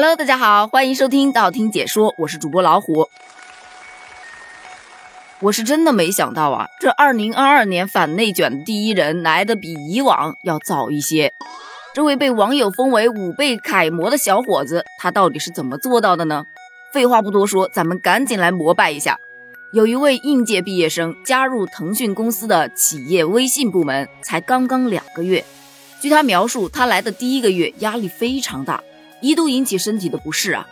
Hello，大家好，欢迎收听道听解说，我是主播老虎。我是真的没想到啊，这二零二二年反内卷的第一人来的比以往要早一些。这位被网友封为五倍楷模的小伙子，他到底是怎么做到的呢？废话不多说，咱们赶紧来膜拜一下。有一位应届毕业生加入腾讯公司的企业微信部门，才刚刚两个月。据他描述，他来的第一个月压力非常大，一度引起身体的不适啊。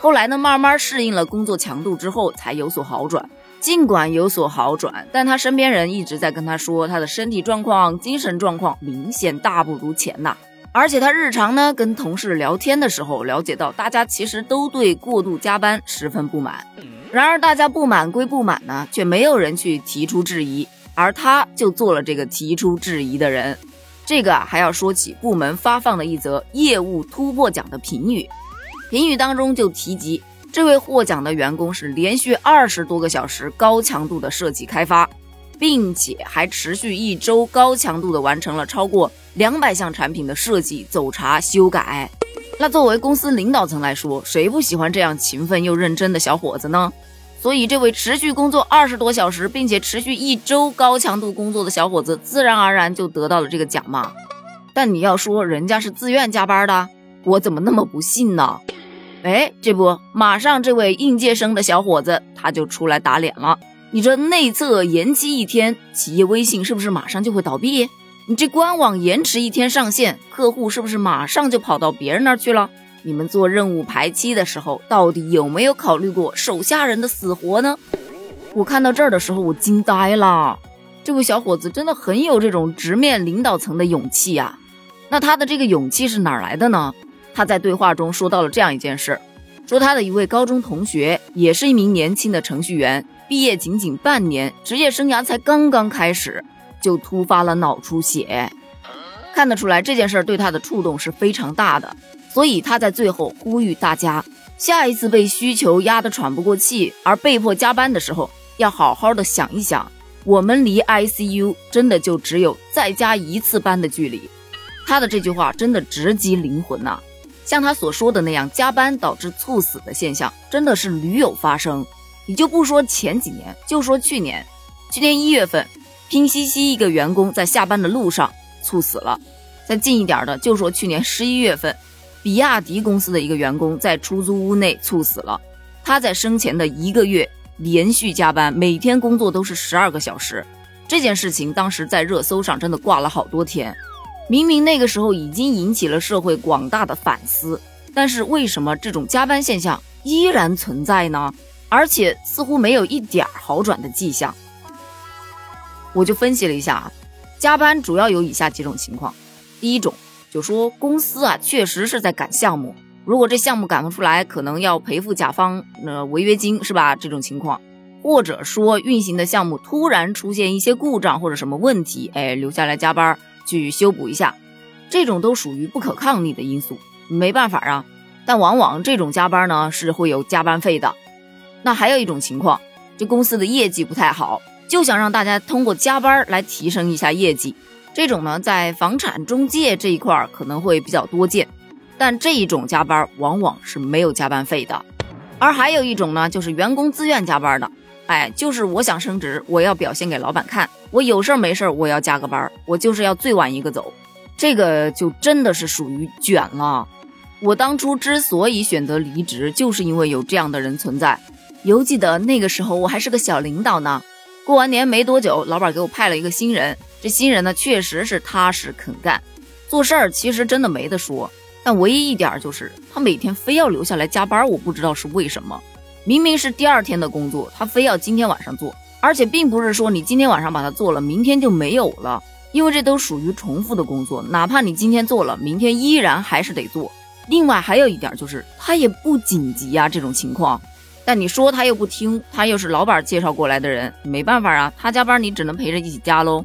后来呢，慢慢适应了工作强度之后，才有所好转。尽管有所好转，但他身边人一直在跟他说，他的身体状况、精神状况明显大不如前呐。而且他日常呢跟同事聊天的时候，了解到大家其实都对过度加班十分不满。然而大家不满归不满呢，却没有人去提出质疑，而他就做了这个提出质疑的人。这个啊还要说起部门发放的一则业务突破奖的评语，评语当中就提及。这位获奖的员工是连续二十多个小时高强度的设计开发，并且还持续一周高强度的完成了超过两百项产品的设计、走查、修改。那作为公司领导层来说，谁不喜欢这样勤奋又认真的小伙子呢？所以，这位持续工作二十多小时，并且持续一周高强度工作的小伙子，自然而然就得到了这个奖嘛。但你要说人家是自愿加班的，我怎么那么不信呢？哎，这不，马上这位应届生的小伙子他就出来打脸了。你这内测延期一天，企业微信是不是马上就会倒闭？你这官网延迟一天上线，客户是不是马上就跑到别人那儿去了？你们做任务排期的时候，到底有没有考虑过手下人的死活呢？我看到这儿的时候，我惊呆了。这位小伙子真的很有这种直面领导层的勇气呀。那他的这个勇气是哪来的呢？他在对话中说到了这样一件事，说他的一位高中同学也是一名年轻的程序员，毕业仅仅半年，职业生涯才刚刚开始，就突发了脑出血。看得出来这件事儿对他的触动是非常大的，所以他在最后呼吁大家，下一次被需求压得喘不过气而被迫加班的时候，要好好的想一想，我们离 ICU 真的就只有再加一次班的距离。他的这句话真的直击灵魂呐！像他所说的那样，加班导致猝死的现象真的是屡有发生。你就不说前几年，就说去年，去年一月份，拼夕夕一个员工在下班的路上猝死了。再近一点的，就说去年十一月份，比亚迪公司的一个员工在出租屋内猝死了。他在生前的一个月连续加班，每天工作都是十二个小时。这件事情当时在热搜上真的挂了好多天。明明那个时候已经引起了社会广大的反思，但是为什么这种加班现象依然存在呢？而且似乎没有一点好转的迹象。我就分析了一下啊，加班主要有以下几种情况：第一种，就说公司啊确实是在赶项目，如果这项目赶不出来，可能要赔付甲方呃违约金，是吧？这种情况，或者说运行的项目突然出现一些故障或者什么问题，哎，留下来加班。去修补一下，这种都属于不可抗力的因素，没办法啊。但往往这种加班呢是会有加班费的。那还有一种情况，这公司的业绩不太好，就想让大家通过加班来提升一下业绩。这种呢，在房产中介这一块儿可能会比较多见，但这一种加班往往是没有加班费的。而还有一种呢，就是员工自愿加班的。哎，就是我想升职，我要表现给老板看。我有事儿没事儿，我要加个班，我就是要最晚一个走。这个就真的是属于卷了。我当初之所以选择离职，就是因为有这样的人存在。犹记得那个时候我还是个小领导呢。过完年没多久，老板给我派了一个新人。这新人呢，确实是踏实肯干，做事儿其实真的没得说。但唯一一点就是他每天非要留下来加班，我不知道是为什么。明明是第二天的工作，他非要今天晚上做，而且并不是说你今天晚上把它做了，明天就没有了，因为这都属于重复的工作，哪怕你今天做了，明天依然还是得做。另外还有一点就是，他也不紧急呀，这种情况，但你说他又不听，他又是老板介绍过来的人，没办法啊，他加班你只能陪着一起加喽。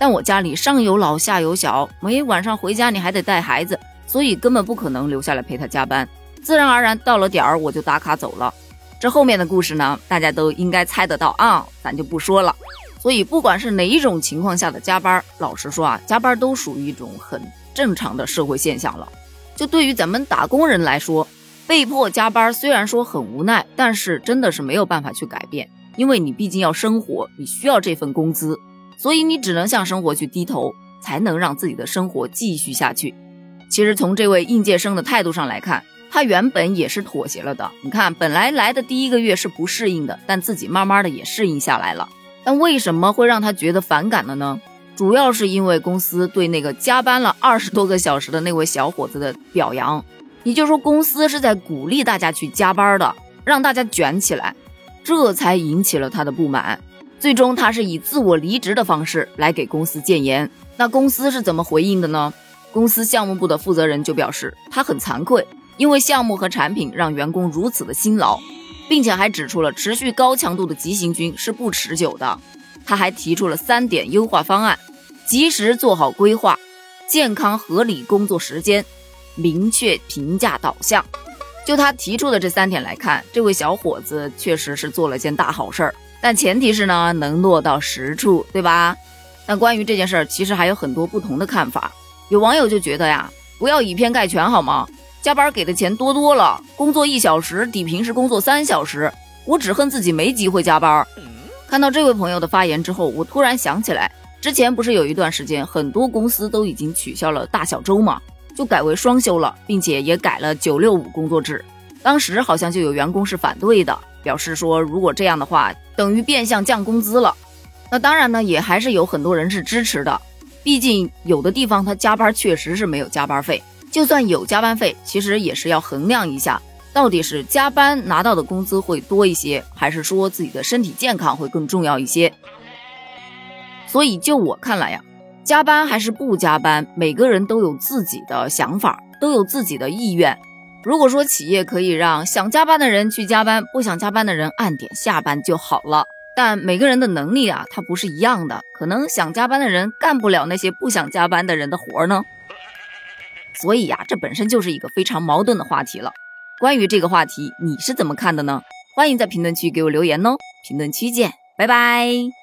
但我家里上有老下有小，每晚上回家你还得带孩子，所以根本不可能留下来陪他加班，自然而然到了点儿我就打卡走了。这后面的故事呢，大家都应该猜得到啊，咱就不说了。所以不管是哪一种情况下的加班，老实说啊，加班都属于一种很正常的社会现象了。就对于咱们打工人来说，被迫加班虽然说很无奈，但是真的是没有办法去改变，因为你毕竟要生活，你需要这份工资，所以你只能向生活去低头，才能让自己的生活继续下去。其实从这位应届生的态度上来看，他原本也是妥协了的。你看，本来来的第一个月是不适应的，但自己慢慢的也适应下来了。但为什么会让他觉得反感了呢？主要是因为公司对那个加班了二十多个小时的那位小伙子的表扬。也就是说，公司是在鼓励大家去加班的，让大家卷起来，这才引起了他的不满。最终，他是以自我离职的方式来给公司建言。那公司是怎么回应的呢？公司项目部的负责人就表示，他很惭愧，因为项目和产品让员工如此的辛劳，并且还指出了持续高强度的急行军是不持久的。他还提出了三点优化方案：及时做好规划，健康合理工作时间。明确评价导向，就他提出的这三点来看，这位小伙子确实是做了件大好事儿。但前提是呢，能落到实处，对吧？那关于这件事儿，其实还有很多不同的看法。有网友就觉得呀，不要以偏概全好吗？加班给的钱多多了，工作一小时抵平时工作三小时，我只恨自己没机会加班。看到这位朋友的发言之后，我突然想起来，之前不是有一段时间，很多公司都已经取消了大小周嘛？就改为双休了，并且也改了九六五工作制。当时好像就有员工是反对的，表示说如果这样的话，等于变相降工资了。那当然呢，也还是有很多人是支持的。毕竟有的地方他加班确实是没有加班费，就算有加班费，其实也是要衡量一下，到底是加班拿到的工资会多一些，还是说自己的身体健康会更重要一些。所以就我看来呀。加班还是不加班，每个人都有自己的想法，都有自己的意愿。如果说企业可以让想加班的人去加班，不想加班的人按点下班就好了。但每个人的能力啊，它不是一样的，可能想加班的人干不了那些不想加班的人的活呢。所以呀，这本身就是一个非常矛盾的话题了。关于这个话题，你是怎么看的呢？欢迎在评论区给我留言哦。评论区见，拜拜。